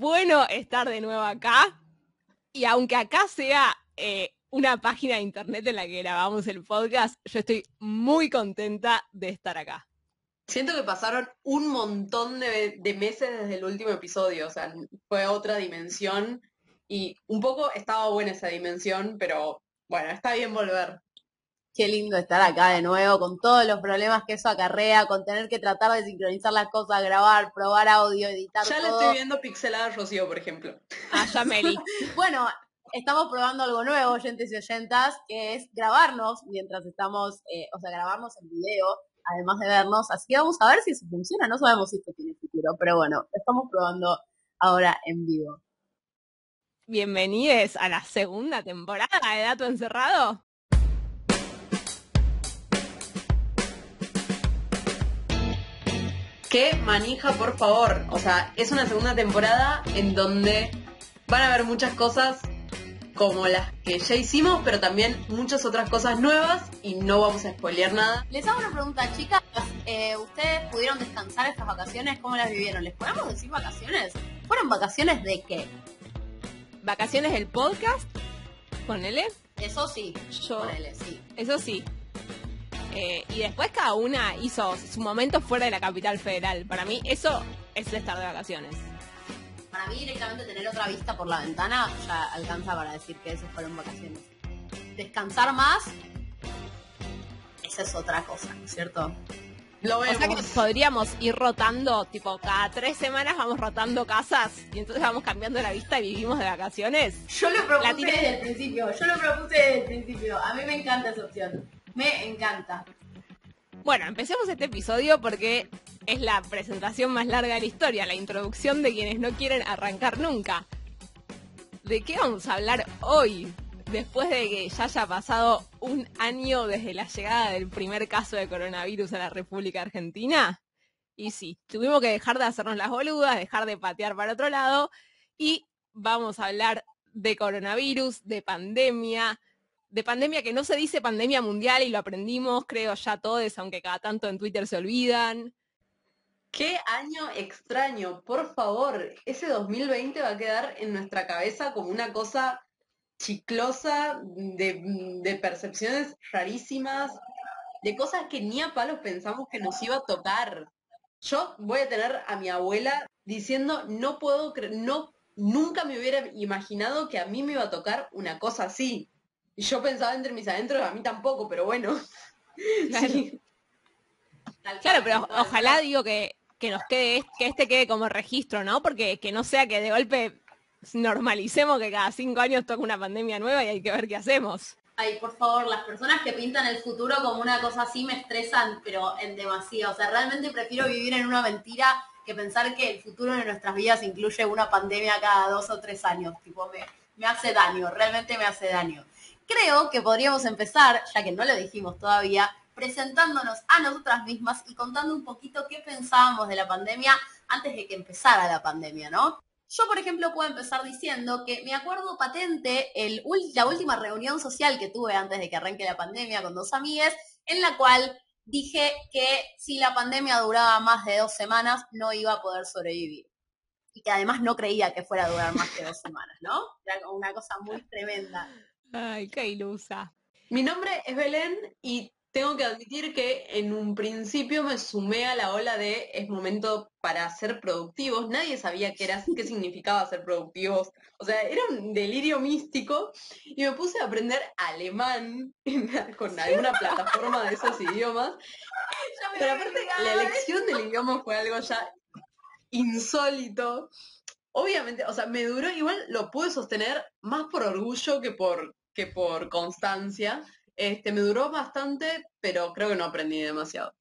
bueno estar de nuevo acá. Y aunque acá sea eh, una página de internet en la que grabamos el podcast, yo estoy muy contenta de estar acá. Siento que pasaron un montón de, de meses desde el último episodio, o sea, fue otra dimensión y un poco estaba buena esa dimensión, pero bueno, está bien volver. Qué lindo estar acá de nuevo con todos los problemas que eso acarrea, con tener que tratar de sincronizar las cosas, grabar, probar audio, editar Ya la estoy viendo pixelada a Rocío, por ejemplo. Ah, ya Meli. Bueno, estamos probando algo nuevo, oyentes y oyentas, que es grabarnos mientras estamos, eh, o sea, grabarnos en video, además de vernos. Así que vamos a ver si eso funciona. No sabemos si esto tiene futuro, pero bueno, estamos probando ahora en vivo. Bienvenidos a la segunda temporada de Dato Encerrado. Qué manija, por favor. O sea, es una segunda temporada en donde van a haber muchas cosas como las que ya hicimos, pero también muchas otras cosas nuevas y no vamos a spoilear nada. Les hago una pregunta, chicas. Eh, ¿Ustedes pudieron descansar estas vacaciones? ¿Cómo las vivieron? ¿Les podemos decir vacaciones? ¿Fueron vacaciones de qué? Vacaciones del podcast. Ponele. Eso sí. Yo. Ponele, sí. Eso sí. Eh, y después cada una hizo su momento fuera de la capital federal. Para mí eso es estar de vacaciones. Para mí directamente tener otra vista por la ventana ya alcanza para decir que esas fueron vacaciones. Descansar más, esa es otra cosa, ¿no es cierto? Lo O vemos. sea que podríamos ir rotando, tipo cada tres semanas vamos rotando casas y entonces vamos cambiando la vista y vivimos de vacaciones. Yo lo propuse desde el principio, yo lo propuse desde el principio. A mí me encanta esa opción. Me encanta. Bueno, empecemos este episodio porque es la presentación más larga de la historia, la introducción de quienes no quieren arrancar nunca. ¿De qué vamos a hablar hoy? Después de que ya haya pasado un año desde la llegada del primer caso de coronavirus a la República Argentina. Y sí, tuvimos que dejar de hacernos las boludas, dejar de patear para otro lado y vamos a hablar de coronavirus, de pandemia, de pandemia que no se dice pandemia mundial y lo aprendimos, creo ya todos, aunque cada tanto en Twitter se olvidan. Qué año extraño, por favor. Ese 2020 va a quedar en nuestra cabeza como una cosa chiclosa, de, de percepciones rarísimas, de cosas que ni a palos pensamos que nos iba a tocar. Yo voy a tener a mi abuela diciendo, no puedo creer, no, nunca me hubiera imaginado que a mí me iba a tocar una cosa así. Y yo pensaba entre mis adentros, a mí tampoco, pero bueno. Claro. Sí. Claro, pero ojalá digo que, que nos quede, que este quede como registro, ¿no? Porque que no sea que de golpe normalicemos que cada cinco años toca una pandemia nueva y hay que ver qué hacemos. Ay, por favor, las personas que pintan el futuro como una cosa así me estresan, pero en demasía. O sea, realmente prefiero vivir en una mentira que pensar que el futuro de nuestras vidas incluye una pandemia cada dos o tres años. Tipo, me, me hace daño, realmente me hace daño. Creo que podríamos empezar, ya que no lo dijimos todavía, presentándonos a nosotras mismas y contando un poquito qué pensábamos de la pandemia antes de que empezara la pandemia, ¿no? Yo, por ejemplo, puedo empezar diciendo que me acuerdo patente el, la última reunión social que tuve antes de que arranque la pandemia con dos amigues, en la cual dije que si la pandemia duraba más de dos semanas no iba a poder sobrevivir. Y que además no creía que fuera a durar más que dos semanas, ¿no? Era una cosa muy tremenda. Ay, qué ilusa. Mi nombre es Belén y tengo que admitir que en un principio me sumé a la ola de es momento para ser productivos. Nadie sabía qué era, qué significaba ser productivos. O sea, era un delirio místico y me puse a aprender alemán con alguna plataforma de esos idiomas. Pero aparte, la elección del idioma fue algo ya insólito. Obviamente, o sea, me duró, igual lo pude sostener más por orgullo que por, que por constancia. Este, me duró bastante, pero creo que no aprendí demasiado.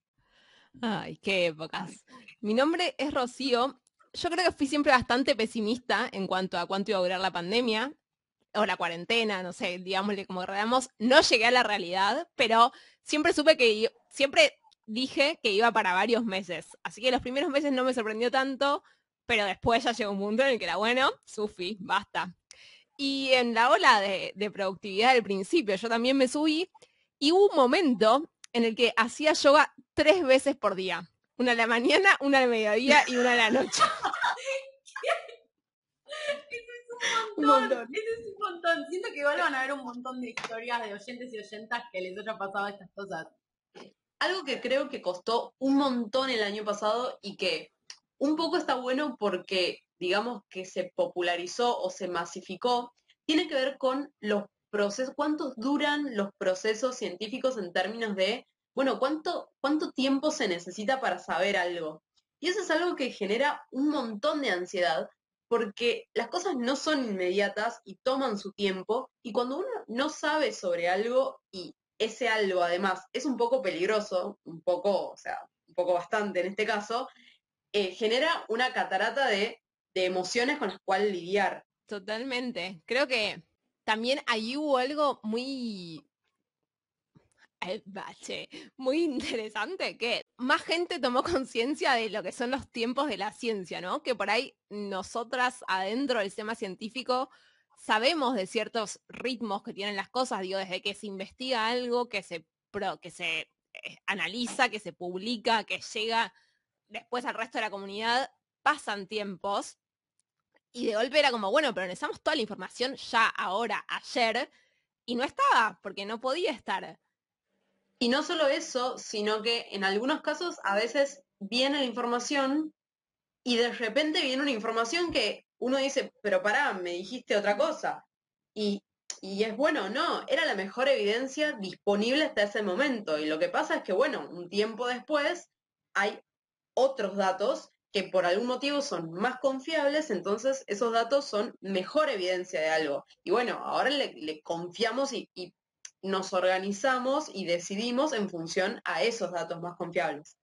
Ay, qué épocas. Mi nombre es Rocío. Yo creo que fui siempre bastante pesimista en cuanto a cuánto iba a durar la pandemia o la cuarentena, no sé, digámosle como queramos. No llegué a la realidad, pero siempre supe que, siempre dije que iba para varios meses. Así que los primeros meses no me sorprendió tanto, pero después ya llegó un punto en el que era bueno, Sufi, basta. Y en la ola de, de productividad del principio, yo también me subí y hubo un momento en el que hacía yoga tres veces por día. Una a la mañana, una al mediodía y una a la noche. un montón. Ese es un montón. Siento que igual van a haber un montón de historias de oyentes y oyentas que les haya pasado estas cosas. Algo que creo que costó un montón el año pasado y que un poco está bueno porque, digamos, que se popularizó o se masificó, tiene que ver con los procesos, cuántos duran los procesos científicos en términos de, bueno, cuánto, cuánto tiempo se necesita para saber algo. Y eso es algo que genera un montón de ansiedad, porque las cosas no son inmediatas y toman su tiempo, y cuando uno no sabe sobre algo y ese algo además es un poco peligroso, un poco, o sea, un poco bastante en este caso, eh, genera una catarata de, de emociones con las cuales lidiar. Totalmente. Creo que también ahí hubo algo muy bache, muy interesante, que más gente tomó conciencia de lo que son los tiempos de la ciencia, ¿no? Que por ahí nosotras adentro del sistema científico sabemos de ciertos ritmos que tienen las cosas, digo, desde que se investiga algo, que se, que se eh, analiza, que se publica, que llega después al resto de la comunidad, pasan tiempos. Y de golpe era como, bueno, pero necesitamos toda la información ya, ahora, ayer, y no estaba, porque no podía estar. Y no solo eso, sino que en algunos casos a veces viene la información y de repente viene una información que uno dice, pero pará, me dijiste otra cosa. Y, y es bueno, no, era la mejor evidencia disponible hasta ese momento. Y lo que pasa es que, bueno, un tiempo después hay otros datos que por algún motivo son más confiables, entonces esos datos son mejor evidencia de algo. Y bueno, ahora le, confiamos y, nos organizamos y decidimos en función a esos datos más confiables.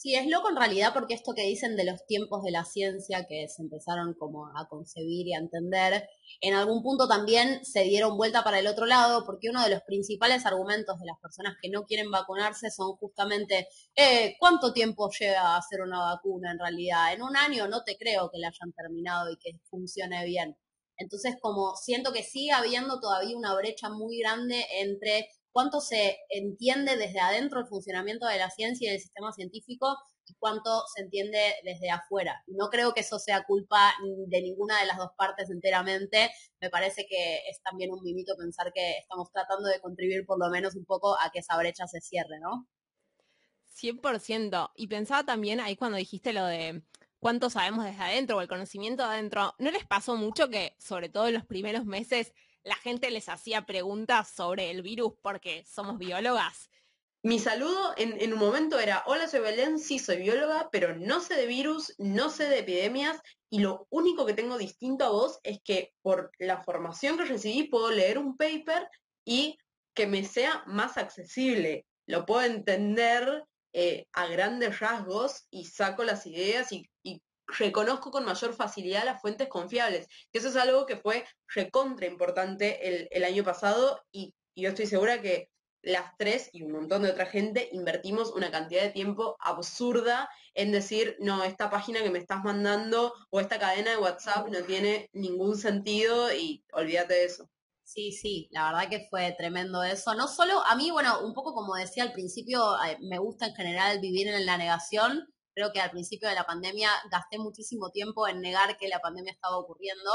Sí, es loco en realidad porque esto que dicen de los tiempos de la ciencia que se empezaron como a concebir y a entender, en algún punto también se dieron vuelta para el otro lado porque uno de los principales argumentos de las personas que no quieren vacunarse son justamente eh, ¿cuánto tiempo lleva a hacer una vacuna en realidad? En un año no te creo que la hayan terminado y que funcione bien. Entonces, como siento que sigue habiendo todavía una brecha muy grande entre cuánto se entiende desde adentro el funcionamiento de la ciencia y del sistema científico y cuánto se entiende desde afuera. No creo que eso sea culpa de ninguna de las dos partes enteramente. Me parece que es también un mimito pensar que estamos tratando de contribuir por lo menos un poco a que esa brecha se cierre, ¿no? 100%. Y pensaba también ahí cuando dijiste lo de cuánto sabemos desde adentro o el conocimiento de adentro, ¿no les pasó mucho que, sobre todo en los primeros meses, la gente les hacía preguntas sobre el virus porque somos biólogas. Mi saludo en, un momento era, hola, soy Belén, sí soy bióloga, pero no sé de virus, no sé de epidemias y lo único que tengo distinto a vos es que por la formación que recibí puedo leer un paper y que me sea más accesible. Lo puedo entender eh, a grandes rasgos y saco las ideas y, y reconozco con mayor facilidad las fuentes confiables. Que eso es algo que fue recontra importante el, año pasado y, yo estoy segura que las tres y un montón de otra gente invertimos una cantidad de tiempo absurda en decir, no, esta página que me estás mandando o esta cadena de WhatsApp no tiene ningún sentido y olvídate de eso. Sí, sí, la verdad que fue tremendo eso. No solo, a mí, bueno, un poco como decía al principio, eh, me gusta en general vivir en la negación, Creo que al principio de la pandemia gasté muchísimo tiempo en negar que la pandemia estaba ocurriendo.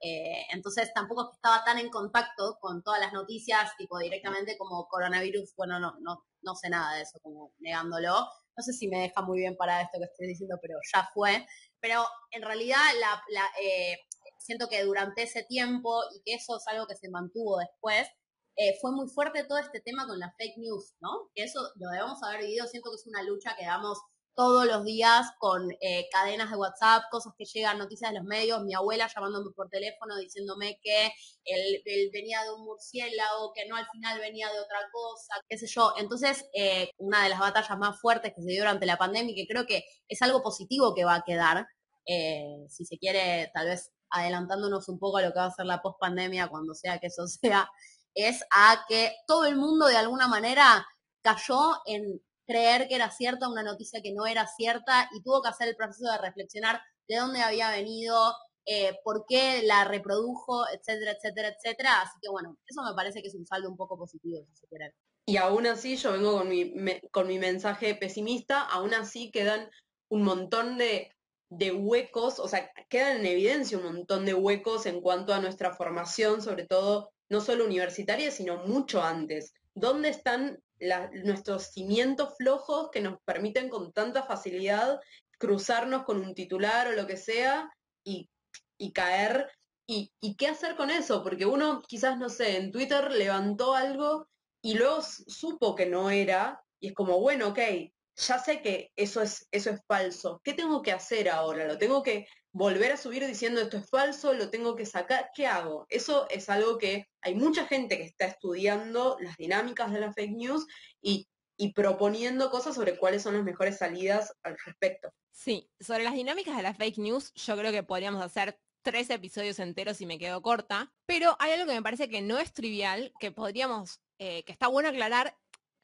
Eh, entonces tampoco estaba tan en contacto con todas las noticias, tipo directamente como coronavirus, bueno, no, no, no sé nada de eso, como negándolo. No sé si me deja muy bien para esto que estoy diciendo, pero ya fue. Pero en realidad la, eh, siento que durante ese tiempo, y que eso es algo que se mantuvo después, eh, fue muy fuerte todo este tema con las fake news, ¿no? Que eso lo debemos haber vivido, siento que es una lucha que damos todos los días con eh, cadenas de WhatsApp, cosas que llegan, noticias de los medios, mi abuela llamándome por teléfono diciéndome que él, venía de un murciélago, que no al final venía de otra cosa, qué sé yo. Entonces, eh, una de las batallas más fuertes que se dio durante la pandemia que creo que es algo positivo que va a quedar, eh, si se quiere, tal vez adelantándonos un poco a lo que va a ser la post-pandemia, cuando sea que eso sea, es a que todo el mundo de alguna manera cayó en creer que era cierta una noticia que no era cierta y tuvo que hacer el proceso de reflexionar de dónde había venido, eh, por qué la reprodujo, etcétera, etcétera, etcétera. Así que bueno, eso me parece que es un saldo un poco positivo, si se quiere. Y aún así, yo vengo con mi, con mi mensaje pesimista, aún así quedan un montón de, de huecos, o sea, quedan en evidencia un montón de huecos en cuanto a nuestra formación, sobre todo no solo universitaria, sino mucho antes. ¿Dónde están nuestros cimientos flojos que nos permiten con tanta facilidad cruzarnos con un titular o lo que sea y, caer? Y, ¿Y qué hacer con eso? Porque uno quizás, no sé, en Twitter levantó algo y luego supo que no era, y es como, bueno, ok, ya sé que eso es, eso es falso. ¿Qué tengo que hacer ahora? ¿Lo tengo que volver a subir diciendo esto es falso? ¿Lo tengo que sacar? ¿Qué hago? Eso es algo que hay mucha gente que está estudiando las dinámicas de las fake news y, y proponiendo cosas sobre cuáles son las mejores salidas al respecto. Sí, sobre las dinámicas de las fake news, yo creo que podríamos hacer tres episodios enteros y me quedo corta, pero hay algo que me parece que no es trivial, que podríamos, eh, que está bueno aclarar,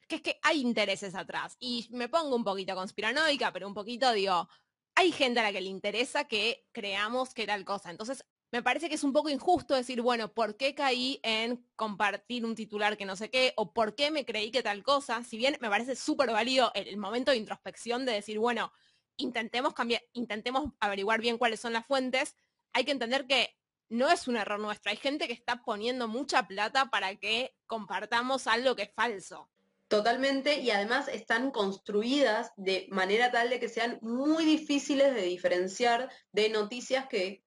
que es que hay intereses atrás. Y me pongo un poquito conspiranoica, pero un poquito digo, hay gente a la que le interesa que creamos que tal cosa. Entonces, me parece que es un poco injusto decir, bueno, ¿por qué caí en compartir un titular que no sé qué? ¿O por qué me creí que tal cosa? Si bien me parece súper válido el, momento de introspección de decir, bueno, intentemos cambiar, intentemos averiguar bien cuáles son las fuentes, hay que entender que no es un error nuestro. Hay gente que está poniendo mucha plata para que compartamos algo que es falso. Totalmente, y además están construidas de manera tal de que sean muy difíciles de diferenciar de noticias que,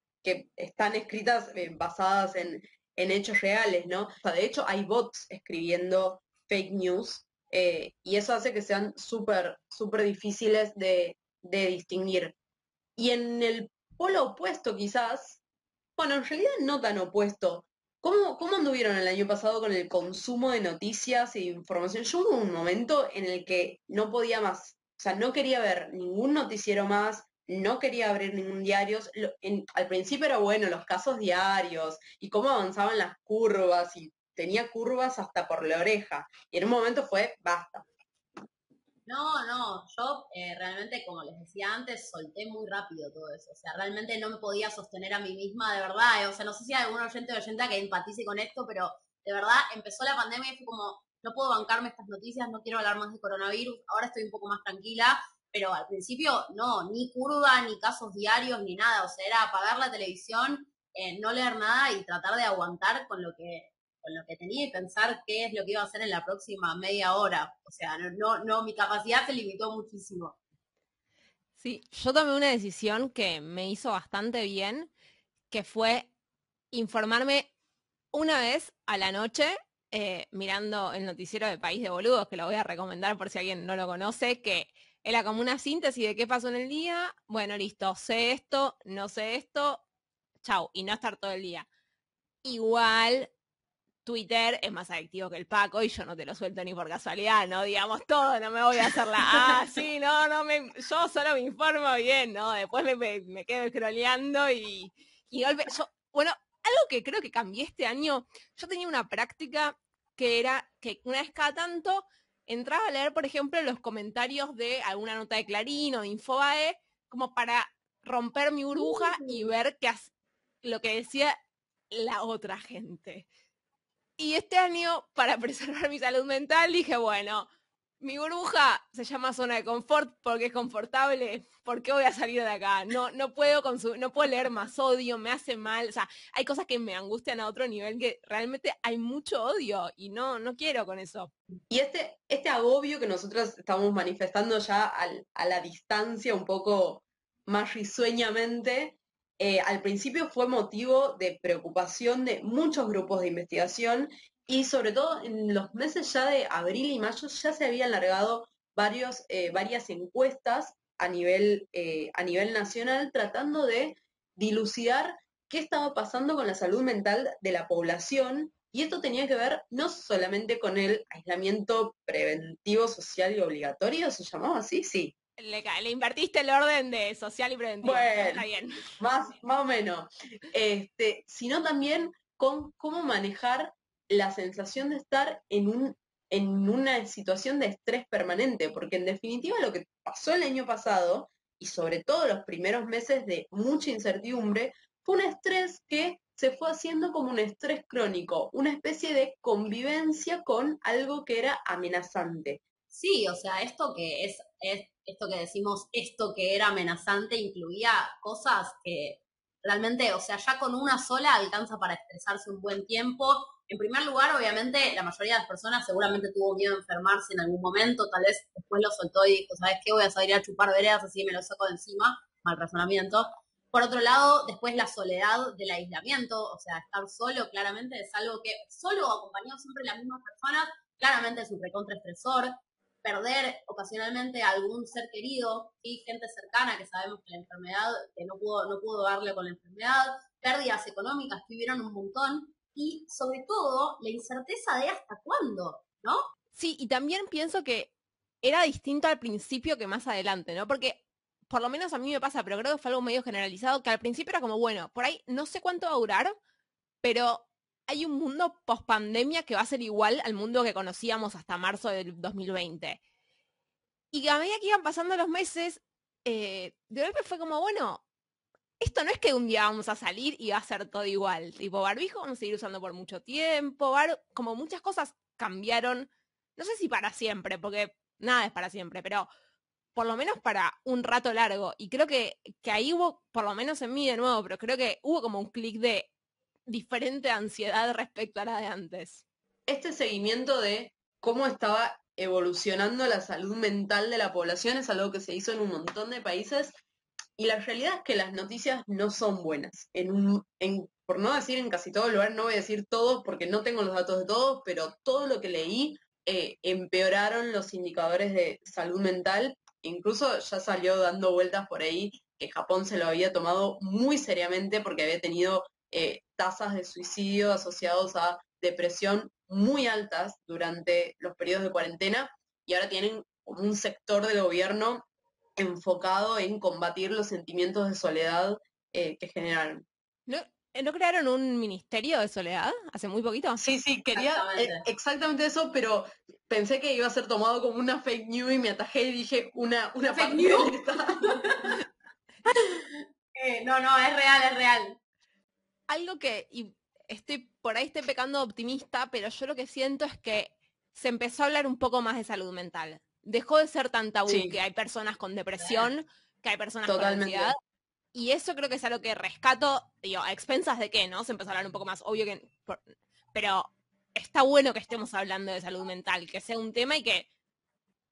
están escritas eh, basadas en, hechos reales, ¿no? De hecho hay bots escribiendo fake news eh, y eso hace que sean súper, súper difíciles de, de distinguir. Y en el polo opuesto quizás, bueno, en realidad no tan opuesto, ¿Cómo, ¿Cómo anduvieron el año pasado con el consumo de noticias e información? Yo hubo un momento en el que no podía más, o sea, no quería ver ningún noticiero más, no quería abrir ningún diario. al principio era bueno los casos diarios y cómo avanzaban las curvas y tenía curvas hasta por la oreja. Y en un momento fue, basta. No, no, yo eh, realmente, como les decía antes, solté muy rápido todo eso. O sea, realmente no me podía sostener a mí misma de verdad. Eh. O sea, no sé si hay algún oyente o oyenta que empatice con esto, pero de verdad empezó la pandemia y fue como, no puedo bancarme estas noticias, no quiero hablar más de coronavirus. Ahora estoy un poco más tranquila, pero al principio no, ni curva, ni casos diarios, ni nada. O sea, era apagar la televisión, eh, no leer nada y tratar de aguantar con lo que con lo que tenía y pensar qué es lo que iba a hacer en la próxima media hora. O sea, no, no, mi capacidad se limitó muchísimo. Sí, yo tomé una decisión que me hizo bastante bien, que fue informarme una vez a la noche eh, mirando el noticiero de País de Boludos, que lo voy a recomendar por si alguien no lo conoce, que era como una síntesis de qué pasó en el día. Bueno, listo, sé esto, no sé esto, chau, y no estar todo el día. Igual Twitter es más adictivo que el Paco y yo no te lo suelto ni por casualidad, ¿no? Digamos todo, no me voy a hacer la, ah, sí, no, no, me, yo solo me informo bien, ¿no? Después me, me, quedo scrolleando y, y golpe, yo, bueno, algo que creo que cambié este año, yo tenía una práctica que era que una vez cada tanto entraba a leer, por ejemplo, los comentarios de alguna nota de Clarín o de Infobae, como para romper mi burbuja y ver qué lo que decía la otra gente. Y este año, para preservar mi salud mental, dije, bueno, mi burbuja se llama zona de confort porque es confortable. ¿Por qué voy a salir de acá? No, no puedo no puedo leer más odio, me hace mal. O sea, hay cosas que me angustian a otro nivel que realmente hay mucho odio y no, no quiero con eso. Y este, este agobio que nosotros estamos manifestando ya a la distancia un poco más risueñamente, eh, al principio fue motivo de preocupación de muchos grupos de investigación y sobre todo en los meses ya de abril y mayo ya se habían largado varios, eh, varias encuestas a nivel, eh, a nivel nacional tratando de dilucidar qué estaba pasando con la salud mental de la población y esto tenía que ver no solamente con el aislamiento preventivo, social y obligatorio, ¿se llamaba así? Sí, le, invertiste el orden de social y preventivo. Bueno, bien. Más, más o menos. Este, sino también con cómo manejar la sensación de estar en un en una situación de estrés permanente, porque en definitiva lo que pasó el año pasado, y sobre todo los primeros meses de mucha incertidumbre, fue un estrés que se fue haciendo como un estrés crónico, una especie de convivencia con algo que era amenazante. Sí, o sea, esto que es, es esto que decimos, esto que era amenazante, incluía cosas que realmente, o sea, ya con una sola alcanza para estresarse un buen tiempo. En primer lugar, obviamente, la mayoría de las personas seguramente tuvo miedo a enfermarse en algún momento, tal vez después lo soltó y dijo, ¿sabes qué? Voy a salir a chupar veredas, así me lo saco de encima, mal razonamiento. Por otro lado, después la soledad del aislamiento, o sea, estar solo claramente es algo que solo acompañado siempre las mismas personas, claramente es un recontraestresor perder ocasionalmente a algún ser querido y gente cercana que sabemos que la enfermedad, que no pudo, no pudo darle con la enfermedad, pérdidas económicas que hubieron un montón y sobre todo la incerteza de hasta cuándo, ¿no? Sí, y también pienso que era distinto al principio que más adelante, ¿no? Porque por lo menos a mí me pasa, pero creo que fue algo medio generalizado, que al principio era como, bueno, por ahí no sé cuánto va a durar, pero hay un mundo post pandemia que va a ser igual al mundo que conocíamos hasta marzo del 2020. Y a medida que iban pasando los meses, eh, de golpe fue como, bueno, esto no es que un día vamos a salir y va a ser todo igual. Tipo, barbijo vamos a seguir usando por mucho tiempo, como muchas cosas cambiaron, no sé si para siempre, porque nada es para siempre, pero por lo menos para un rato largo. Y creo que, que ahí hubo, por lo menos en mí de nuevo, pero creo que hubo como un clic de diferente ansiedad respecto a la de antes. Este seguimiento de cómo estaba evolucionando la salud mental de la población es algo que se hizo en un montón de países y la realidad es que las noticias no son buenas. En un, en, por no decir en casi todo lugar, no voy a decir todos porque no tengo los datos de todos, pero todo lo que leí eh, empeoraron los indicadores de salud mental. Incluso ya salió dando vueltas por ahí que Japón se lo había tomado muy seriamente porque había tenido eh, tasas de suicidio asociados a depresión muy altas durante los periodos de cuarentena y ahora tienen un sector del gobierno enfocado en combatir los sentimientos de soledad eh, que generaron. ¿No, eh, ¿No crearon un ministerio de soledad hace muy poquito? Sí, sí, quería exactamente, eso, pero pensé que iba a ser tomado como una fake news y me atajé y dije una, una fake news. no, no, es real, es real algo que, y estoy por ahí estoy pecando optimista, pero yo lo que siento es que se empezó a hablar un poco más de salud mental. Dejó de ser tan tabú que hay personas con depresión, que hay personas con ansiedad. Y eso creo que es algo que rescato, digo, a expensas de qué, ¿no? Se empezó a hablar un poco más, obvio que... pero está bueno que estemos hablando de salud mental, que sea un tema y que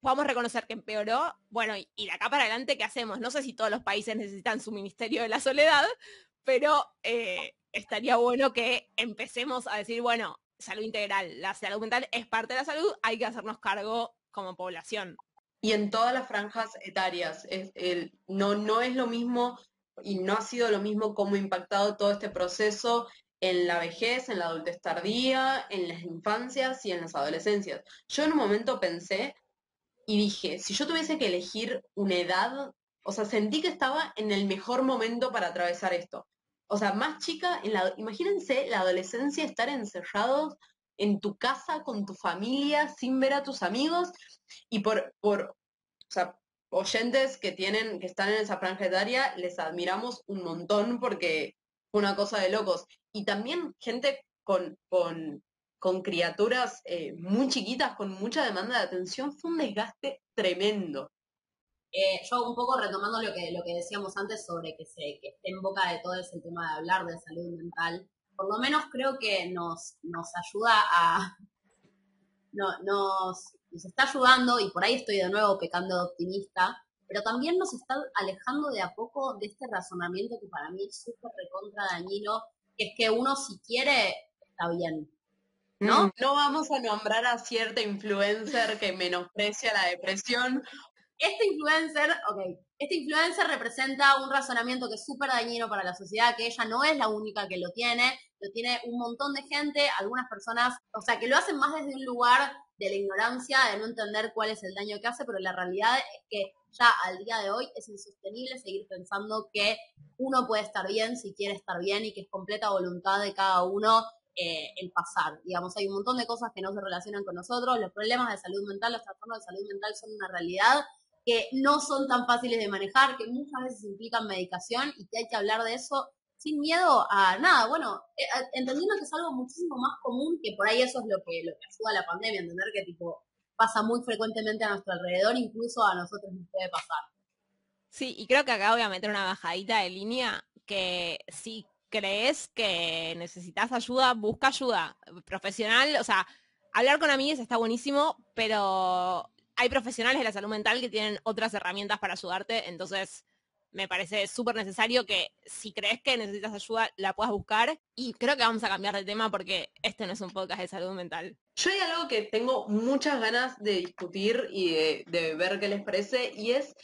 podamos reconocer que empeoró. Bueno, y, y de acá para adelante, ¿qué hacemos? No sé si todos los países necesitan su Ministerio de la Soledad, pero eh, estaría bueno que empecemos a decir, bueno, salud integral, la salud mental es parte de la salud, hay que hacernos cargo como población. Y en todas las franjas etarias, no, no es lo mismo y no ha sido lo mismo cómo ha impactado todo este proceso en la vejez, en la adultez tardía, en las infancias y en las adolescencias. Yo en un momento pensé y dije, si yo tuviese que elegir una edad, o sea, sentí que estaba en el mejor momento para atravesar esto o sea, más chica, en la, imagínense la adolescencia, estar encerrados en tu casa con tu familia, sin ver a tus amigos, y por, por o sea, oyentes que tienen, que están en esa franja etaria, les admiramos un montón porque fue una cosa de locos. Y también gente con, con, criaturas eh, muy chiquitas, con mucha demanda de atención, fue un desgaste tremendo. Eh, yo un poco retomando lo que, lo que decíamos antes sobre que, se, que esté en boca de todo es el tema de hablar de salud mental, por lo menos creo que nos, nos ayuda a... No, nos, nos está ayudando, y por ahí estoy de nuevo pecando de optimista, pero también nos está alejando de a poco de este razonamiento que para mí es súper recontra dañino, que es que uno si quiere está bien, ¿no? Mm, no vamos a nombrar a cierta influencer que menosprecia la depresión este influencer, ok, este influencer representa un razonamiento que es súper dañino para la sociedad, que ella no es la única que lo tiene, lo tiene un montón de gente, algunas personas, o sea, que lo hacen más desde un lugar de la ignorancia, de no entender cuál es el daño que hace, pero la realidad es que ya al día de hoy es insostenible seguir pensando que uno puede estar bien si quiere estar bien y que es completa voluntad de cada uno eh, el pasar. Digamos, hay un montón de cosas que no se relacionan con nosotros, los problemas de salud mental, los trastornos de salud mental son una realidad que no son tan fáciles de manejar, que muchas veces implican medicación y que hay que hablar de eso sin miedo a nada. Bueno, eh, entendiendo que es algo muchísimo más común, que por ahí eso es lo que, lo que ayuda a la pandemia, entender que tipo pasa muy frecuentemente a nuestro alrededor, incluso a nosotros nos puede pasar. Sí, y creo que acá voy a meter una bajadita de línea que si crees que necesitas ayuda, busca ayuda profesional, o sea, hablar con amigos está buenísimo, pero hay profesionales de la salud mental que tienen otras herramientas para ayudarte, entonces me parece súper necesario que si crees que necesitas ayuda, la puedas buscar. Y creo que vamos a cambiar de tema porque este no es un podcast de salud mental. Yo hay algo que tengo muchas ganas de discutir y de, de ver qué les parece, y es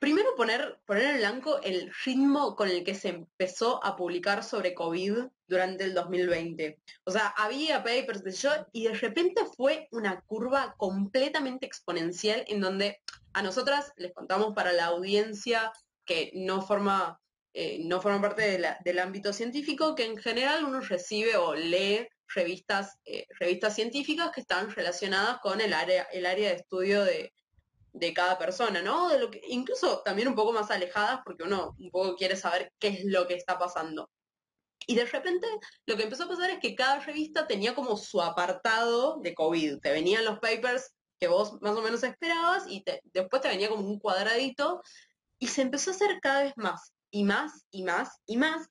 Primero poner, poner en blanco el ritmo con el que se empezó a publicar sobre COVID durante el 2020. O sea, había papers de yo y de repente fue una curva completamente exponencial en donde a nosotras les contamos para la audiencia que no forma, eh, no forma parte del ámbito científico, que en general uno recibe o lee revistas, eh, revistas científicas que están relacionadas con el área, el área de estudio de, de cada persona, ¿no? De lo que, incluso también un poco más alejadas porque uno un poco quiere saber qué es lo que está pasando. Y de repente lo que empezó a pasar es que cada revista tenía como su apartado de COVID. Te venían los papers que vos más o menos esperabas y después te venía como un cuadradito y se empezó a hacer cada vez más y más y más y más.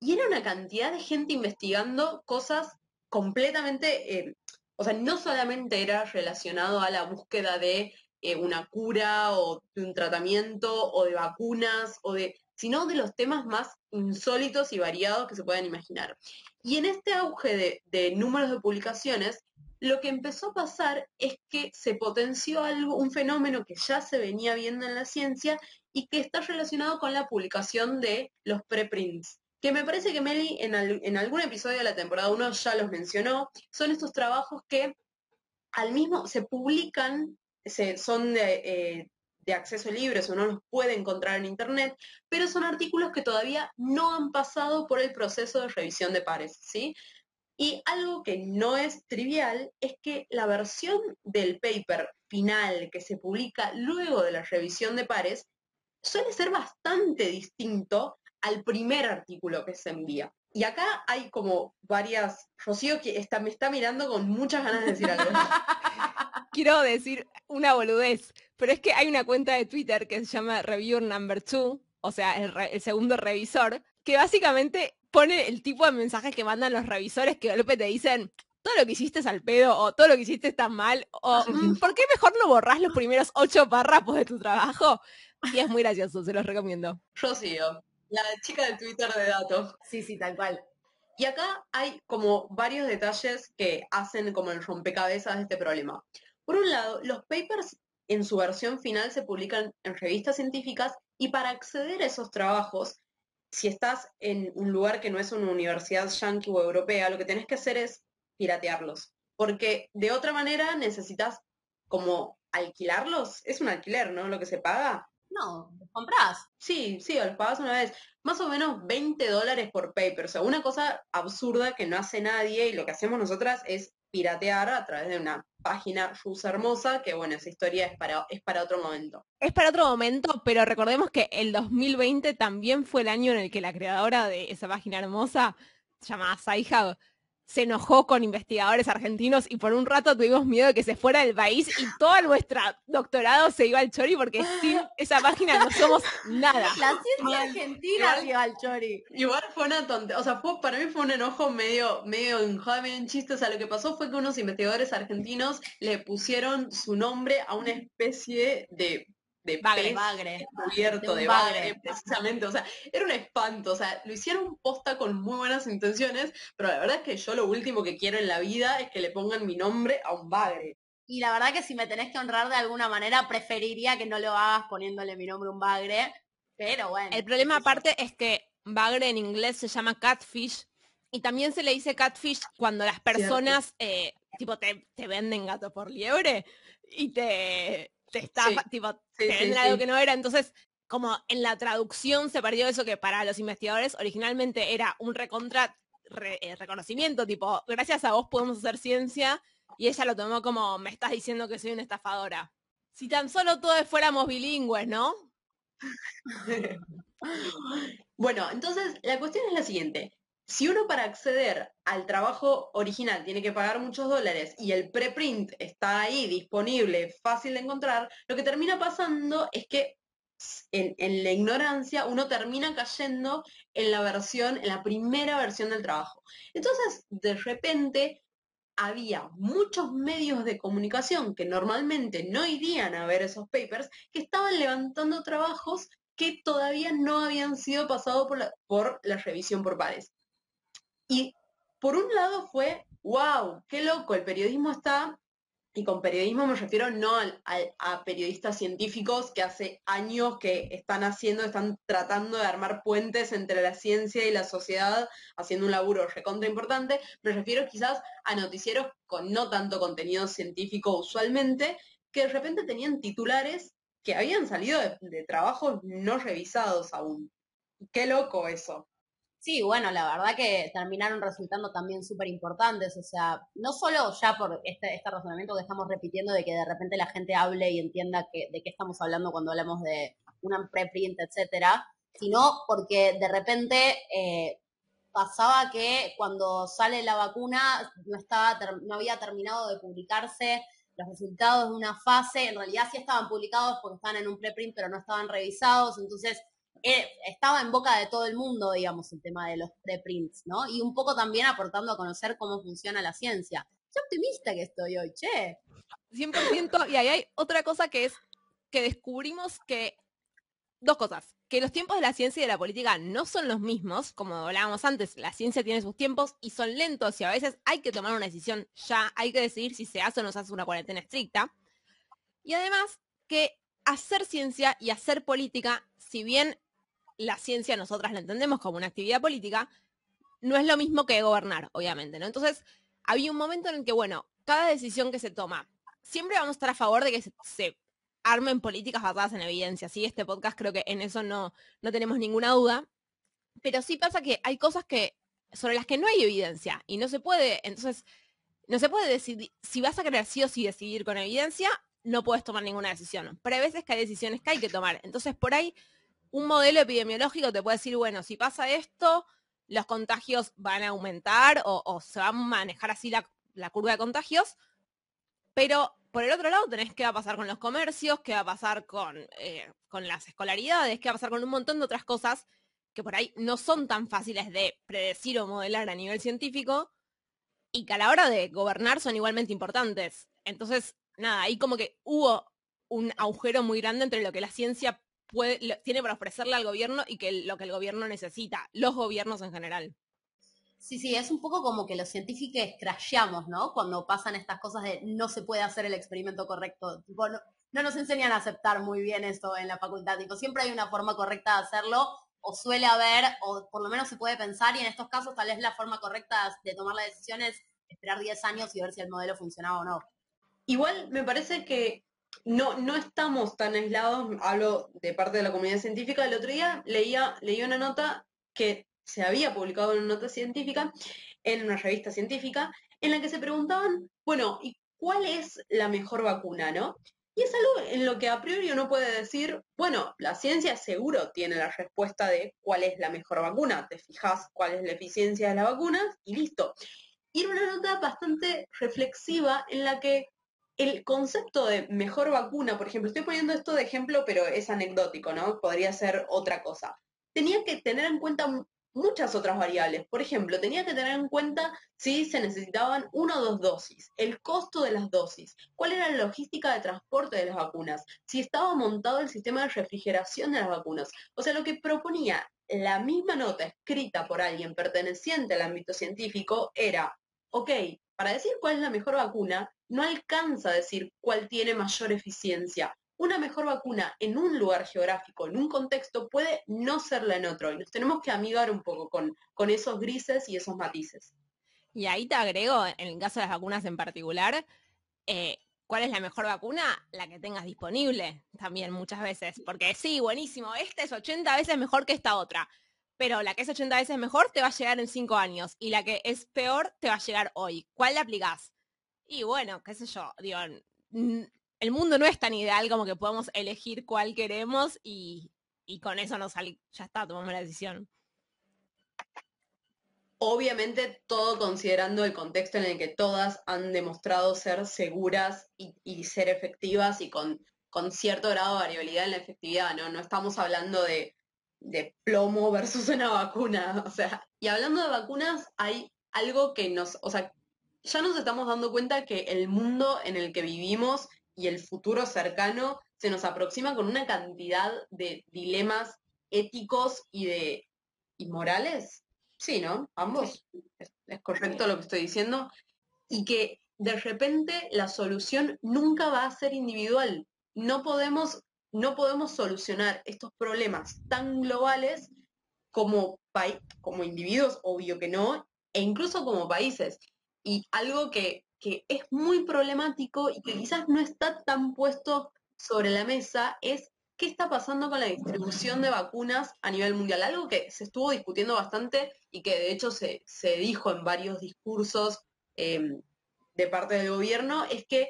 Y era una cantidad de gente investigando cosas completamente, eh, o sea, no solamente era relacionado a la búsqueda de eh, una cura o de un tratamiento o de vacunas o de sino de los temas más insólitos y variados que se puedan imaginar. Y en este auge de, números de publicaciones, lo que empezó a pasar es que se potenció algo, un fenómeno que ya se venía viendo en la ciencia y que está relacionado con la publicación de los preprints. Que me parece que Meli en, en algún episodio de la temporada 1 ya los mencionó, son estos trabajos que al mismo se publican son eh, de, acceso libre, o no los puede encontrar en Internet, pero son artículos que todavía no han pasado por el proceso de revisión de pares, ¿sí? Y algo que no es trivial es que la versión del paper final que se publica luego de la revisión de pares suele ser bastante distinto al primer artículo que se envía. Y acá hay como varias, Rocío que está, me está mirando con muchas ganas de decir algo. quiero decir una boludez, pero es que hay una cuenta de Twitter que se llama Reviewer Number Two, o sea, el, segundo revisor, que básicamente pone el tipo de mensajes que mandan los revisores que de golpe te dicen, todo lo que hiciste es al pedo, o todo lo que hiciste está mal, o mm, ¿por qué mejor no borrás los primeros ocho párrafos de tu trabajo? Y es muy gracioso, se los recomiendo. Rocío, la chica de Twitter de datos. Sí, sí, tal cual. Y acá hay como varios detalles que hacen como el rompecabezas de este problema. Por un lado, los papers en su versión final se publican en revistas científicas y para acceder a esos trabajos, si estás en un lugar que no es una universidad yankee o europea, lo que tenés que hacer es piratearlos, porque de otra manera necesitas como alquilarlos. Es un alquiler, ¿no? Lo que se paga. No, los compras. Sí, sí, los pagas una vez. Más o menos 20 dólares por paper. O sea, una cosa absurda que no hace nadie y lo que hacemos nosotras es piratear a través de una página rusa hermosa, que bueno, esa historia es para, es para otro momento. Es para otro momento, pero recordemos que el 2020 también fue el año en el que la creadora de esa página hermosa, llamada Sci-Hub, se enojó con investigadores argentinos y por un rato tuvimos miedo de que se fuera del país y todo nuestro doctorado se iba al chori porque sin esa página no somos nada. La ciencia argentina se iba al chori. Igual fue una tontería, o sea, fue, para mí fue un enojo medio, medio enojado, medio en chiste, o sea, lo que pasó fue que unos investigadores argentinos le pusieron su nombre a una especie de de bagre, bagre. cubierto de, bagre, precisamente, o sea, era un espanto, o sea, lo hicieron posta con muy buenas intenciones, pero la verdad es que yo lo último que quiero en la vida es que le pongan mi nombre a un bagre. Y la verdad que si me tenés que honrar de alguna manera, preferiría que no lo hagas poniéndole mi nombre a un bagre, pero bueno. El problema aparte es que bagre en inglés se llama catfish, y también se le dice catfish cuando las personas, eh, tipo, te, te venden gato por liebre y te, te estafa, tipo, te algo que no era. Entonces, como en la traducción se perdió eso que para los investigadores originalmente era un recontra eh, reconocimiento, tipo, gracias a vos podemos hacer ciencia, y ella lo tomó como, me estás diciendo que soy una estafadora. Si tan solo todos fuéramos bilingües, ¿no? bueno, entonces la cuestión es la siguiente. Si uno para acceder al trabajo original tiene que pagar muchos dólares y el preprint está ahí disponible, fácil de encontrar, lo que termina pasando es que en, la ignorancia uno termina cayendo en la versión, en la primera versión del trabajo. Entonces, de repente, había muchos medios de comunicación que normalmente no irían a ver esos papers, que estaban levantando trabajos que todavía no habían sido pasados por por la revisión por pares. Y por un lado fue, wow, qué loco, el periodismo está, y con periodismo me refiero no a periodistas científicos que hace años que están haciendo, están tratando de armar puentes entre la ciencia y la sociedad, haciendo un laburo recontra importante, me refiero quizás a noticieros con no tanto contenido científico usualmente, que de repente tenían titulares que habían salido de trabajos no revisados aún. Qué loco eso. Sí, bueno, la verdad que terminaron resultando también súper importantes, o sea, no solo ya por este, este razonamiento que estamos repitiendo de que de repente la gente hable y entienda que, de qué estamos hablando cuando hablamos de una preprint, etcétera, sino porque de repente eh, pasaba que cuando sale la vacuna no, estaba, no había terminado de publicarse los resultados de una fase, en realidad sí estaban publicados porque estaban en un preprint, pero no estaban revisados, entonces eh, estaba en boca de todo el mundo, digamos, el tema de los preprints, ¿no? Y un poco también aportando a conocer cómo funciona la ciencia. Qué optimista que estoy hoy, che. 100%, y ahí hay otra cosa que es que descubrimos que, dos cosas, que los tiempos de la ciencia y de la política no son los mismos, como hablábamos antes, la ciencia tiene sus tiempos y son lentos y a veces hay que tomar una decisión ya, hay que decidir si se hace o no se hace una cuarentena estricta. Y además que hacer ciencia y hacer política, si bien la ciencia nosotras la entendemos como una actividad política, no es lo mismo que gobernar, obviamente, ¿no? Entonces, había un momento en el que, bueno, cada decisión que se toma, siempre vamos a estar a favor de que se, armen políticas basadas en evidencia, ¿sí? Este podcast creo que en eso no, no tenemos ninguna duda, pero sí pasa que hay cosas que, sobre las que no hay evidencia y no se puede, entonces, no se puede decidir, si vas a querer sí o sí decidir con evidencia, no puedes tomar ninguna decisión, pero hay veces que hay decisiones que hay que tomar, entonces por ahí un modelo epidemiológico te puede decir, bueno, si pasa esto, los contagios van a aumentar o, se va a manejar así la, curva de contagios, pero por el otro lado tenés qué va a pasar con los comercios, qué va a pasar con, eh, con las escolaridades, qué va a pasar con un montón de otras cosas que por ahí no son tan fáciles de predecir o modelar a nivel científico y que a la hora de gobernar son igualmente importantes. Entonces, nada, ahí como que hubo un agujero muy grande entre lo que la ciencia tiene para ofrecerle al gobierno y que lo que el gobierno necesita, los gobiernos en general. Sí, sí, es un poco como que los científicos crasheamos, ¿no? Cuando pasan estas cosas de no se puede hacer el experimento correcto. no, nos enseñan a aceptar muy bien esto en la facultad. Tipo, siempre hay una forma correcta de hacerlo, o suele haber, o por lo menos se puede pensar, y en estos casos tal vez la forma correcta de tomar la decisión es esperar 10 años y ver si el modelo funcionaba o no. Igual me parece que no, no estamos tan aislados, hablo de parte de la comunidad científica. El otro día leía, leía una nota que se había publicado en una nota científica, en una revista científica, en la que se preguntaban, bueno, ¿y cuál es la mejor vacuna, no? Y es algo en lo que a priori uno puede decir, bueno, la ciencia seguro tiene la respuesta de cuál es la mejor vacuna, te fijas cuál es la eficiencia de las vacunas y listo. Y era una nota bastante reflexiva en la que el concepto de mejor vacuna, por ejemplo, estoy poniendo esto de ejemplo, pero es anecdótico, ¿no? Podría ser otra cosa. Tenía que tener en cuenta muchas otras variables. Por ejemplo, tenía que tener en cuenta si se necesitaban una o dos dosis, el costo de las dosis, cuál era la logística de transporte de las vacunas, si estaba montado el sistema de refrigeración de las vacunas. O sea, lo que proponía la misma nota escrita por alguien perteneciente al ámbito científico era, ok, para decir cuál es la mejor vacuna, no alcanza a decir cuál tiene mayor eficiencia. Una mejor vacuna en un lugar geográfico, en un contexto, puede no serla en otro. Y nos tenemos que amigar un poco con, con esos grises y esos matices. Y ahí te agrego, en el caso de las vacunas en particular, eh, ¿cuál es la mejor vacuna? La que tengas disponible también muchas veces. Porque sí, buenísimo, esta es 80 veces mejor que esta otra. Pero la que es 80 veces mejor te va a llegar en 5 años. Y la que es peor te va a llegar hoy. ¿Cuál le aplicás? Y bueno, qué sé yo, digo, el mundo no es tan ideal como que podemos elegir cuál queremos y, con eso nos sale, ya está, tomamos la decisión. Obviamente todo considerando el contexto en el que todas han demostrado ser seguras y, y ser efectivas y con, con, cierto grado de variabilidad en la efectividad, ¿no? No estamos hablando de, de plomo versus una vacuna, o sea, y hablando de vacunas hay algo que nos, o sea, ya nos estamos dando cuenta que el mundo en el que vivimos y el futuro cercano se nos aproxima con una cantidad de dilemas éticos y de y morales Sí, ¿no? Ambos. Es, correcto lo que estoy diciendo. Y que de repente la solución nunca va a ser individual. No podemos, no podemos solucionar estos problemas tan globales como, como individuos, obvio que no, e incluso como países. Y algo que, que es muy problemático y que quizás no está tan puesto sobre la mesa es qué está pasando con la distribución de vacunas a nivel mundial. Algo que se estuvo discutiendo bastante y que de hecho se, dijo en varios discursos em, de parte del gobierno es que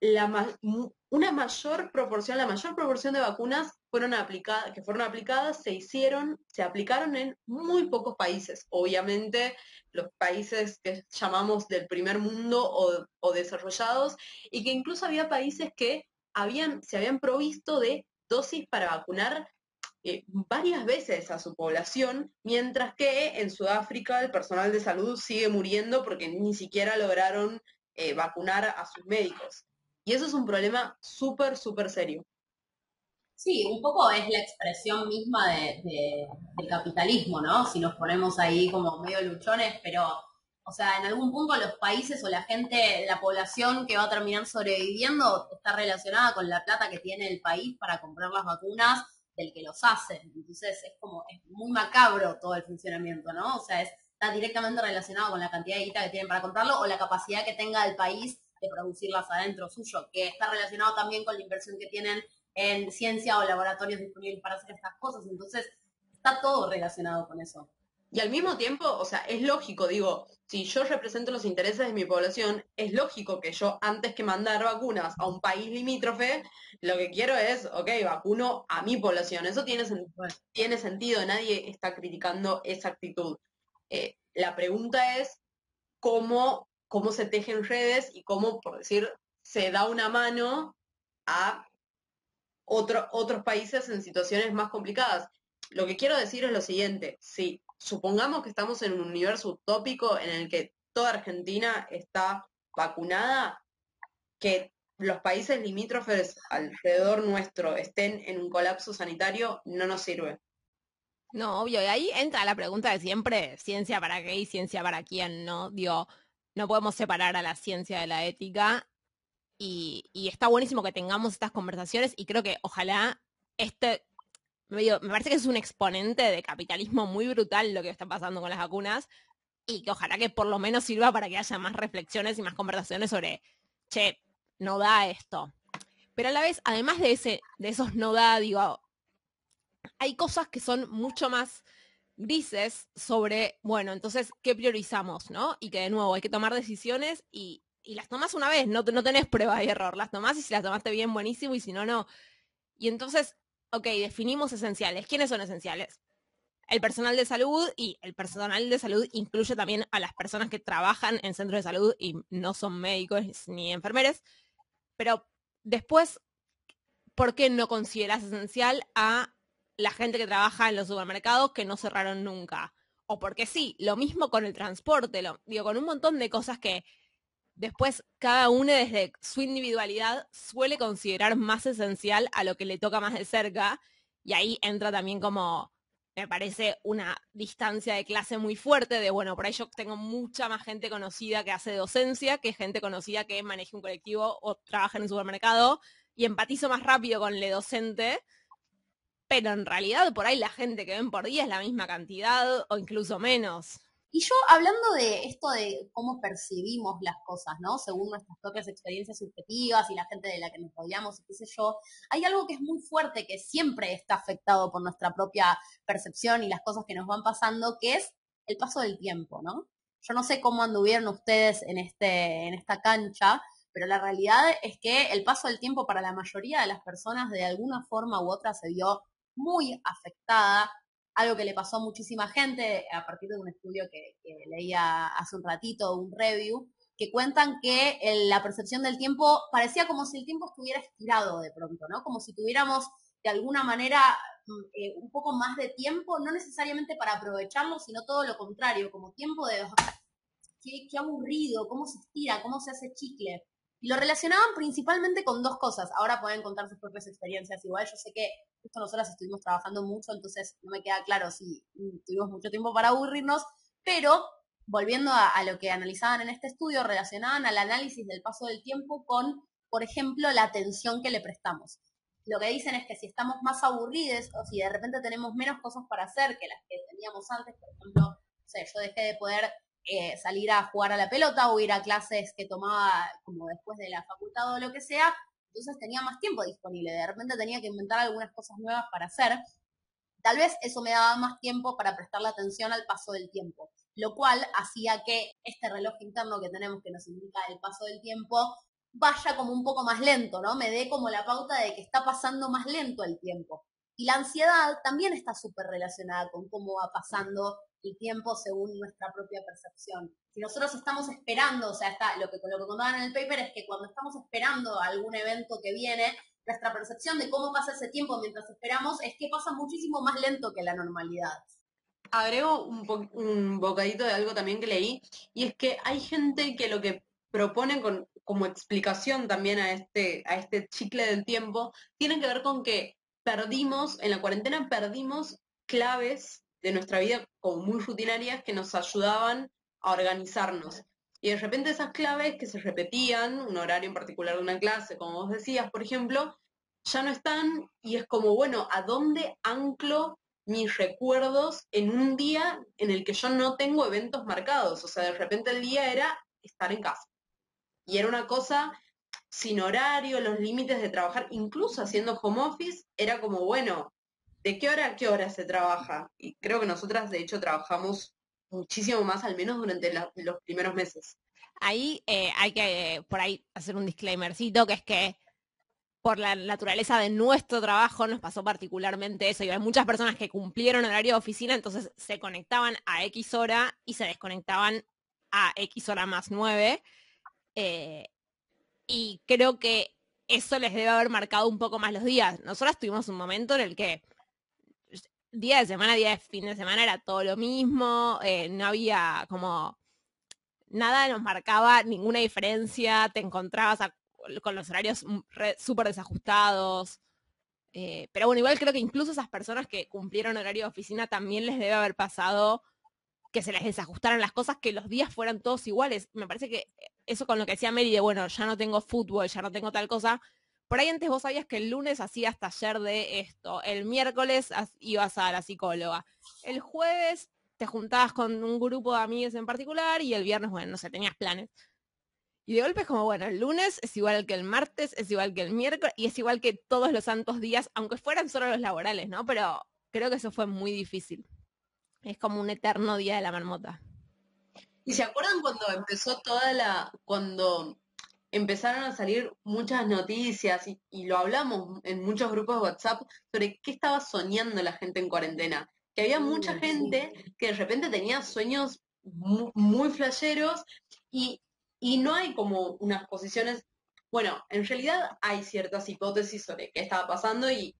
la, una mayor proporción, la mayor proporción de vacunas fueron aplicadas, que fueron aplicadas se hicieron, se aplicaron en muy pocos países. Obviamente los países que llamamos del primer mundo o, o desarrollados, y que incluso había países que habían, se habían provisto de dosis para vacunar eh, varias veces a su población, mientras que en Sudáfrica el personal de salud sigue muriendo porque ni siquiera lograron eh, vacunar a sus médicos. Y eso es un problema súper, súper serio. Sí, un poco es la expresión misma de, del capitalismo, ¿no? Si nos ponemos ahí como medio luchones, pero, o sea, en algún punto los países o la gente, la población que va a terminar sobreviviendo está relacionada con la plata que tiene el país para comprar las vacunas del que los hace. Entonces es como, es muy macabro todo el funcionamiento, ¿no? O sea, está directamente relacionado con la cantidad de guita que tienen para comprarlo o la capacidad que tenga el país de producirlas adentro suyo, que está relacionado también con la inversión que tienen en ciencia o laboratorios disponibles para hacer estas cosas. Entonces, está todo relacionado con eso. Y al mismo tiempo, o sea, es lógico, digo, si yo represento los intereses de mi población, es lógico que yo, antes que mandar vacunas a un país limítrofe, lo que quiero es, ok, vacuno a mi población. Eso tiene, tiene sentido, nadie está criticando esa actitud. Eh, la pregunta es cómo, cómo se tejen redes y cómo, por decir, se da una mano a otros países en situaciones más complicadas. Lo que quiero decir es lo siguiente, sí, supongamos que estamos en un universo utópico en el que toda Argentina está vacunada, que los países limítrofes alrededor nuestro estén en un colapso sanitario, no nos sirve. No, obvio, y ahí entra la pregunta de siempre, ciencia para qué y ciencia para quién, ¿no? Digo, no podemos separar a la ciencia de la ética y, está buenísimo que tengamos estas conversaciones y creo que ojalá este me parece que es un exponente de capitalismo muy brutal lo que está pasando con las vacunas y que ojalá que por lo menos sirva para que haya más reflexiones y más conversaciones sobre, che, no da esto. Pero a la vez, además de, ese, de esos no da, digo, hay cosas que son mucho más grises sobre, bueno, entonces, ¿qué priorizamos, no? Y que de nuevo hay que tomar decisiones y, y las tomas una vez, no, no tenés prueba de error, las tomás y si las tomaste bien, buenísimo, y si no, no. Y entonces ok, definimos esenciales. ¿Quiénes son esenciales? El personal de salud y el personal de salud incluye también a las personas que trabajan en centros de salud y no son médicos ni enfermeros. Pero después, ¿por qué no consideras esencial a la gente que trabaja en los supermercados que no cerraron nunca? O porque sí, lo mismo con el transporte, lo, digo, con un montón de cosas que Después, cada uno desde su individualidad suele considerar más esencial a lo que le toca más de cerca. Y ahí entra también como, me parece, una distancia de clase muy fuerte de, bueno, por ahí yo tengo mucha más gente conocida que hace docencia que gente conocida que maneja un colectivo o trabaja en un supermercado y empatizo más rápido con el docente. Pero en realidad por ahí la gente que ven por día es la misma cantidad o incluso menos. Y yo hablando de esto de cómo percibimos las cosas, ¿no? Según nuestras propias experiencias subjetivas y la gente de la que nos rodeamos, qué sé yo, hay algo que es muy fuerte, que siempre está afectado por nuestra propia percepción y las cosas que nos van pasando, que es el paso del tiempo, ¿no? Yo no sé cómo anduvieron ustedes en, este, en esta cancha, pero la realidad es que el paso del tiempo para la mayoría de las personas de alguna forma u otra se vio muy afectada algo que le pasó a muchísima gente a partir de un estudio que, leía hace un ratito, un review, que cuentan que la percepción del tiempo parecía como si el tiempo estuviera estirado de pronto, ¿no? Como si tuviéramos de alguna manera mm, eh, un poco más de tiempo, no necesariamente para aprovecharlo, sino todo lo contrario, como tiempo de qué, qué aburrido, cómo se estira, cómo se hace chicle. Y lo relacionaban principalmente con dos cosas. Ahora pueden contar sus propias experiencias igual. Yo sé que justo nosotras estuvimos trabajando mucho, entonces no me queda claro si tuvimos mucho tiempo para aburrirnos, pero volviendo a, lo que analizaban en este estudio, relacionaban al análisis del paso del tiempo con, por ejemplo, la atención que le prestamos. Lo que dicen es que si estamos más aburridos o si de repente tenemos menos cosas para hacer que las que teníamos antes, por ejemplo, no sé, yo dejé de poder eh, salir a jugar a la pelota o ir a clases que tomaba como después de la facultad o lo que sea, entonces tenía más tiempo disponible, de repente tenía que inventar algunas cosas nuevas para hacer. Tal vez eso me daba más tiempo para prestarle atención al paso del tiempo, lo cual hacía que este reloj interno que tenemos que nos indica el paso del tiempo vaya como un poco más lento, ¿no? Me dé como la pauta de que está pasando más lento el tiempo. Y la ansiedad también está súper relacionada con cómo va pasando el tiempo según nuestra propia percepción. Si nosotros estamos esperando, o sea, está, lo, que, lo que contaban en el paper es que cuando estamos esperando algún evento que viene, nuestra percepción de cómo pasa ese tiempo mientras esperamos es que pasa muchísimo más lento que la normalidad. Agrego un, un bocadito de algo también que leí, y es que hay gente que lo que propone con, como explicación también a este, a este chicle del tiempo, tiene que ver con que perdimos, en la cuarentena perdimos claves de nuestra vida como muy rutinarias que nos ayudaban a organizarnos. Y de repente esas claves que se repetían, un horario en particular de una clase, como vos decías, por ejemplo, ya no están y es como, bueno, ¿a dónde anclo mis recuerdos en un día en el que yo no tengo eventos marcados? O sea, de repente el día era estar en casa. Y era una cosa sin horario, los límites de trabajar, incluso haciendo home office, era como, bueno, ¿de qué hora a qué hora se trabaja? Y creo que nosotras, de hecho, trabajamos muchísimo más, al menos durante los primeros meses. Ahí eh, hay que, eh, por ahí, hacer un disclaimercito, que es que por la naturaleza de nuestro trabajo nos pasó particularmente eso. Y hay muchas personas que cumplieron horario de oficina, entonces se conectaban a X hora y se desconectaban a X hora más 9. Eh, y creo que eso les debe haber marcado un poco más los días. Nosotras tuvimos un momento en el que día de semana, día de fin de semana era todo lo mismo, eh, no había como nada nos marcaba ninguna diferencia, te encontrabas con los horarios súper desajustados. Eh, pero bueno, igual creo que incluso esas personas que cumplieron horario de oficina también les debe haber pasado que se les desajustaran las cosas, que los días fueran todos iguales. Me parece que eso con lo que decía Mary de, bueno, ya no tengo fútbol, ya no tengo tal cosa, por ahí antes vos sabías que el lunes hacías taller de esto, el miércoles ibas a la psicóloga, el jueves te juntabas con un grupo de amigos en particular y el viernes, bueno, no sé, tenías planes. Y de golpe es como, bueno, el lunes es igual que el martes, es igual que el miércoles y es igual que todos los santos días, aunque fueran solo los laborales, ¿no? Pero creo que eso fue muy difícil. Es como un eterno día de la marmota. ¿Y se acuerdan cuando empezó toda la, cuando empezaron a salir muchas noticias y, lo hablamos en muchos grupos de WhatsApp sobre qué estaba soñando la gente en cuarentena. Que había mucha gente que de repente tenía sueños muy, muy flasheros y, y no hay como unas posiciones, bueno, en realidad hay ciertas hipótesis sobre qué estaba pasando y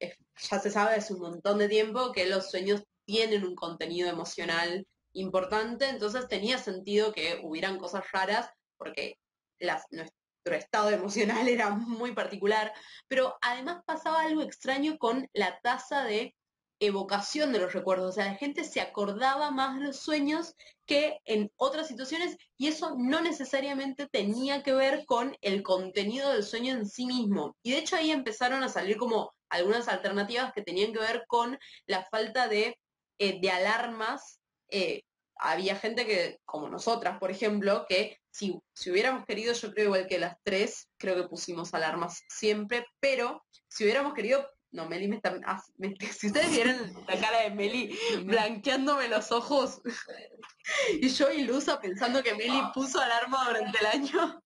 ya se sabe hace un montón de tiempo que los sueños tienen un contenido emocional importante, entonces tenía sentido que hubieran cosas raras porque nuestro estado emocional era muy particular, pero además pasaba algo extraño con la tasa de evocación de los recuerdos, o sea, la gente se acordaba más los sueños que en otras situaciones y eso no necesariamente tenía que ver con el contenido del sueño en sí mismo. Y de hecho ahí empezaron a salir como algunas alternativas que tenían que ver con la falta de, eh, de alarmas eh, había gente que, como nosotras, por ejemplo, que si, si hubiéramos querido, yo creo igual que las tres, creo que pusimos alarmas siempre, pero si hubiéramos querido, no, Meli me está, ah, si ustedes vieran la cara de Meli blanqueándome los ojos, y yo ilusa pensando que Meli puso alarma durante el año.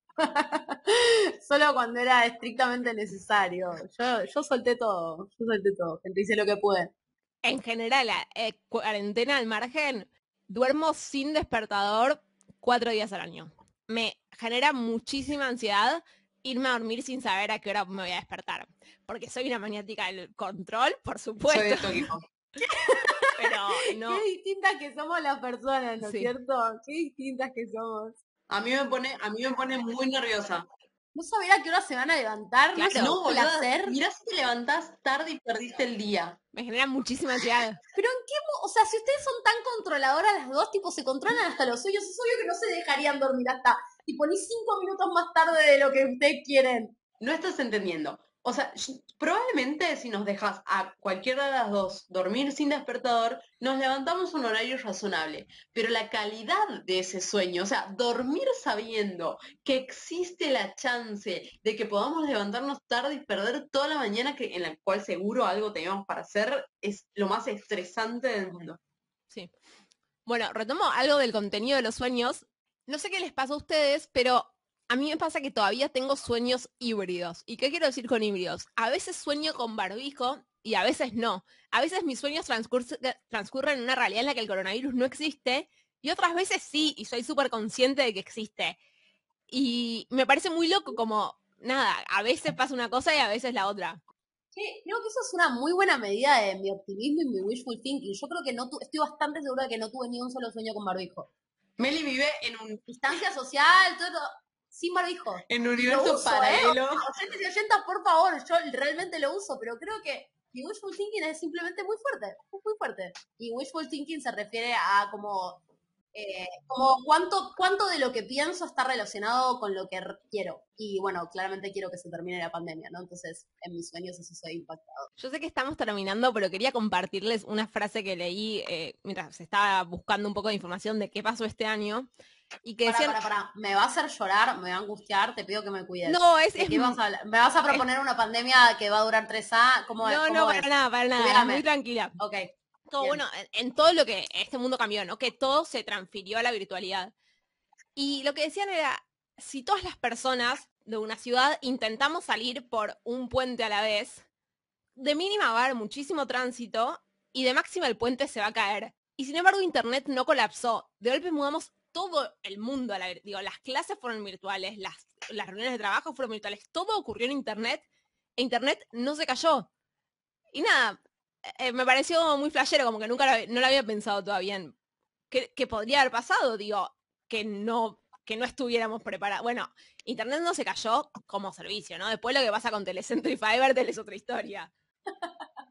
Solo cuando era estrictamente necesario. Yo, yo solté todo, yo solté todo, gente, hice lo que pude. en general, eh, cuarentena al margen, duermo sin despertador cuatro días al año. Me genera muchísima ansiedad irme a dormir sin saber a qué hora me voy a despertar. Porque soy una maniática del control, por supuesto. Soy de tu equipo. Pero no. Qué distintas que somos las personas, ¿no es Sí. cierto? Qué distintas que somos. A mí me pone, a mí me pone muy nerviosa. No saber a qué hora se van a levantar, no Claro. No, boluda, placer. mirá si te levantás tarde y perdiste el día. Me genera muchísima ansiedad. Pero en qué, mo- o sea, si ustedes son tan controladoras las dos, tipo, se controlan hasta los sueños, es obvio que no se dejarían dormir hasta, tipo, ni cinco minutos más tarde de lo que ustedes quieren. No estás entendiendo. O sea, probablemente si nos dejas a cualquiera de las dos dormir sin despertador, nos levantamos un horario razonable. Pero la calidad de ese sueño, o sea, dormir sabiendo que existe la chance de que podamos levantarnos tarde y perder toda la mañana que, en la cual seguro algo teníamos para hacer, es lo más estresante del mundo. Sí. Bueno, retomo algo del contenido de los sueños. No sé qué les pasa a ustedes, pero a mí me pasa que todavía tengo sueños híbridos. ¿Y qué quiero decir con híbridos? A veces sueño con barbijo y a veces no. A veces mis sueños transcurse- transcurren en una realidad en la que el coronavirus no existe y otras veces sí, y soy súper consciente de que existe. Y me parece muy loco como, nada, a veces pasa una cosa y a veces la otra. Sí, creo que eso es una muy buena medida de mi optimismo y mi wishful thinking. Yo creo que no tu- estoy bastante segura de que no tuve ni un solo sueño con barbijo. Meli vive en un, Distancia social, todo, todo, sin barbijo. en un universo uso, ¿eh? paralelo. Oyentes y oyentas, por favor, yo realmente lo uso, pero creo que mi wishful thinking es simplemente muy fuerte, muy fuerte. Y wishful thinking se refiere a como, eh, como cuánto, cuánto de lo que pienso está relacionado con lo que quiero. Y bueno, claramente quiero que se termine la pandemia, ¿no? Entonces, en mis sueños eso soy impactado. Yo sé que estamos terminando, pero quería compartirles una frase que leí eh, mientras estaba buscando un poco de información de qué pasó este año. Y que Para, decían, para, para, me va a hacer llorar, me va a angustiar, te pido que me cuides. no, es. ¿Me vas a proponer una pandemia que va a durar tres A? ¿Cómo no, ¿Cómo no, es? para nada, para nada, Cuídame. muy tranquila. Ok, Bien. bueno, en, en todo lo que este mundo cambió, ¿no? Que todo se transfirió a la virtualidad. Y lo que decían era, si todas las personas de una ciudad intentamos salir por un puente a la vez, de mínima va a haber muchísimo tránsito y de máxima el puente se va a caer. Y sin embargo Internet no colapsó. De golpe mudamos todo el mundo Digo, las clases fueron virtuales, las, las reuniones de trabajo fueron virtuales, todo ocurrió en Internet e Internet no se cayó. Y nada, eh, me pareció muy flashero, como que nunca lo, no lo había pensado todavía que, que podría haber pasado, digo, que no, que no estuviéramos preparados. Bueno, Internet no se cayó como servicio, ¿no? Después lo que pasa con Telecentro y Fivertel es otra historia.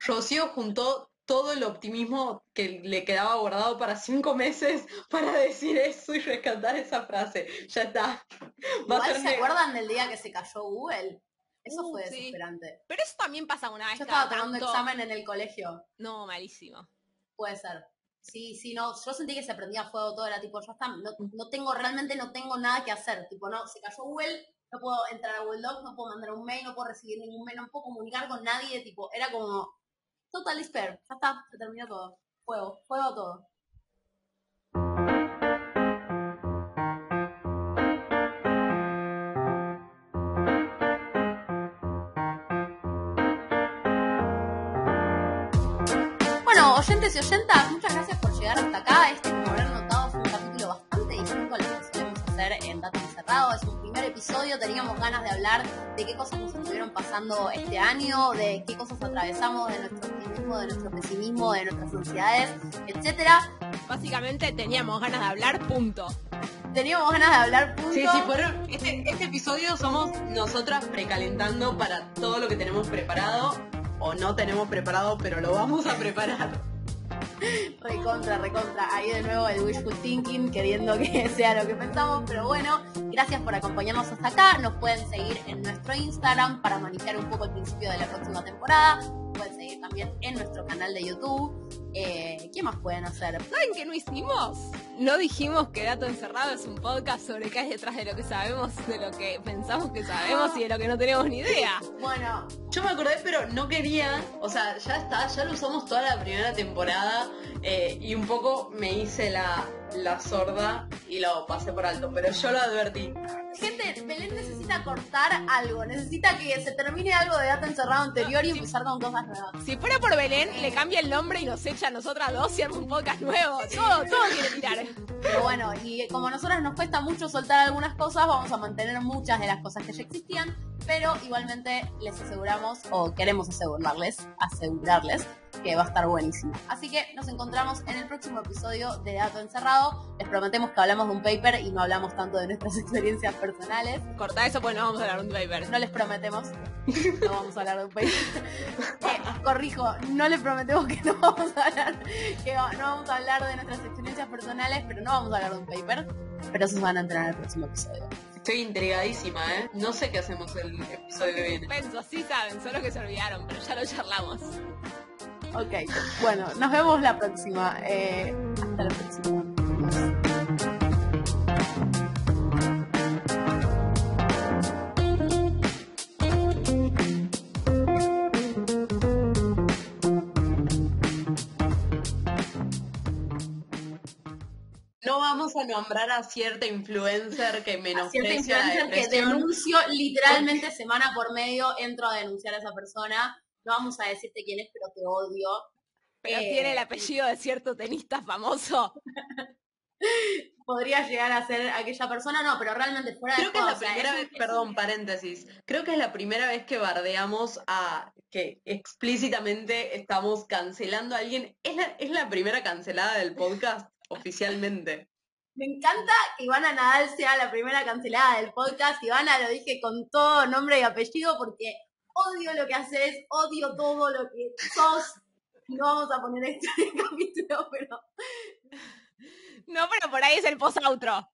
Rocío juntó todo el optimismo que le quedaba guardado para cinco meses para decir eso y rescatar esa frase. Ya está. Igual se negro. acuerdan del día que se cayó Google. Eso Uh, fue sí. desesperante. Pero eso también pasa una vez Yo estaba tomando tanto. examen en el colegio. No, malísimo. Puede ser. Sí, sí, no. Yo sentí que se prendía fuego todo. Era tipo, ya está. No, no tengo, realmente no tengo nada que hacer. Tipo, no, se cayó Google. No puedo entrar a Google Docs, no puedo mandar un mail, no puedo recibir ningún mail, no puedo comunicar con nadie. Tipo, era como total despair. Ya está, se terminó todo. Fuego, fuego todo. Bueno, oyentes y oyentas, teníamos ganas de hablar de qué cosas nos estuvieron pasando este año, de qué cosas atravesamos, de nuestro optimismo, de nuestro pesimismo, de nuestras ansiedades, etcétera. Básicamente teníamos ganas de hablar, punto. Teníamos ganas de hablar punto. Sí, sí, fueron, este, este episodio somos nosotras precalentando para todo lo que tenemos preparado o no tenemos preparado, pero lo vamos a preparar. Recontra, recontra. Ahí de nuevo el wishful thinking, queriendo que sea lo que pensamos. Pero bueno, gracias por acompañarnos hasta acá. Nos pueden seguir en nuestro Instagram para manejar un poco el principio de la próxima temporada. Pueden seguir también en nuestro canal de YouTube. Eh, ¿Qué más pueden hacer? ¿Saben qué no hicimos? No dijimos que Dato Encerrado es un podcast sobre qué hay detrás de lo que sabemos, de lo que pensamos que sabemos y de lo que no tenemos ni idea. Bueno, Yo me acordé, pero no quería, o sea, ya está, ya lo usamos toda la primera temporada eh, y un poco me hice la, la sorda y lo pasé por alto, pero yo lo advertí. Gente, Belén necesita cortar algo, necesita que se termine algo de data encerrado anterior y empezar con cosas. Si fuera por Belén, le cambia el nombre y nos echa a nosotras dos y arma un podcast nuevo. Todo, todo quiere tirar. Pero bueno, y como a nosotras nos cuesta mucho soltar algunas cosas, vamos a mantener muchas de las cosas que ya existían, pero igualmente les aseguramos, o queremos asegurarles, asegurarles, que va a estar buenísimo. Así que nos encontramos en el próximo episodio de Dato Encerrado. Les prometemos que hablamos de un paper y no hablamos tanto de nuestras experiencias personales. Corta eso porque no vamos a hablar de un paper. No les prometemos, no vamos a hablar de un paper. Eh, corrijo, no les prometemos que no vamos a hablar, que no vamos a hablar de nuestras experiencias personales, pero no vamos a hablar de un paper. Pero esos van a entrar en el próximo episodio. Estoy intrigadísima, ¿eh? No sé qué hacemos el episodio que viene. Penso, sí saben, solo que se olvidaron, pero ya lo charlamos. Ok, bueno, nos vemos la próxima. Eh, hasta la próxima. No vamos a nombrar a cierta influencer que A cierta menosprecia la influencer que denuncio literalmente semana por medio, entro a denunciar a esa persona. No vamos a decirte quién es, pero te odio. Pero Eh, tiene el apellido de cierto tenista famoso. Podría llegar a ser aquella persona, no, pero realmente fuera Creo de que es la primera vez, perdón, paréntesis. Creo que es la primera vez que bardeamos a que explícitamente estamos cancelando a alguien. Es la, es la primera cancelada del podcast oficialmente. Me encanta que Ivana Nadal sea la primera cancelada del podcast. Ivana lo dije con todo nombre y apellido porque odio lo que haces, odio todo lo que sos. No vamos a poner esto en el capítulo, pero No, pero por ahí es el post-outro.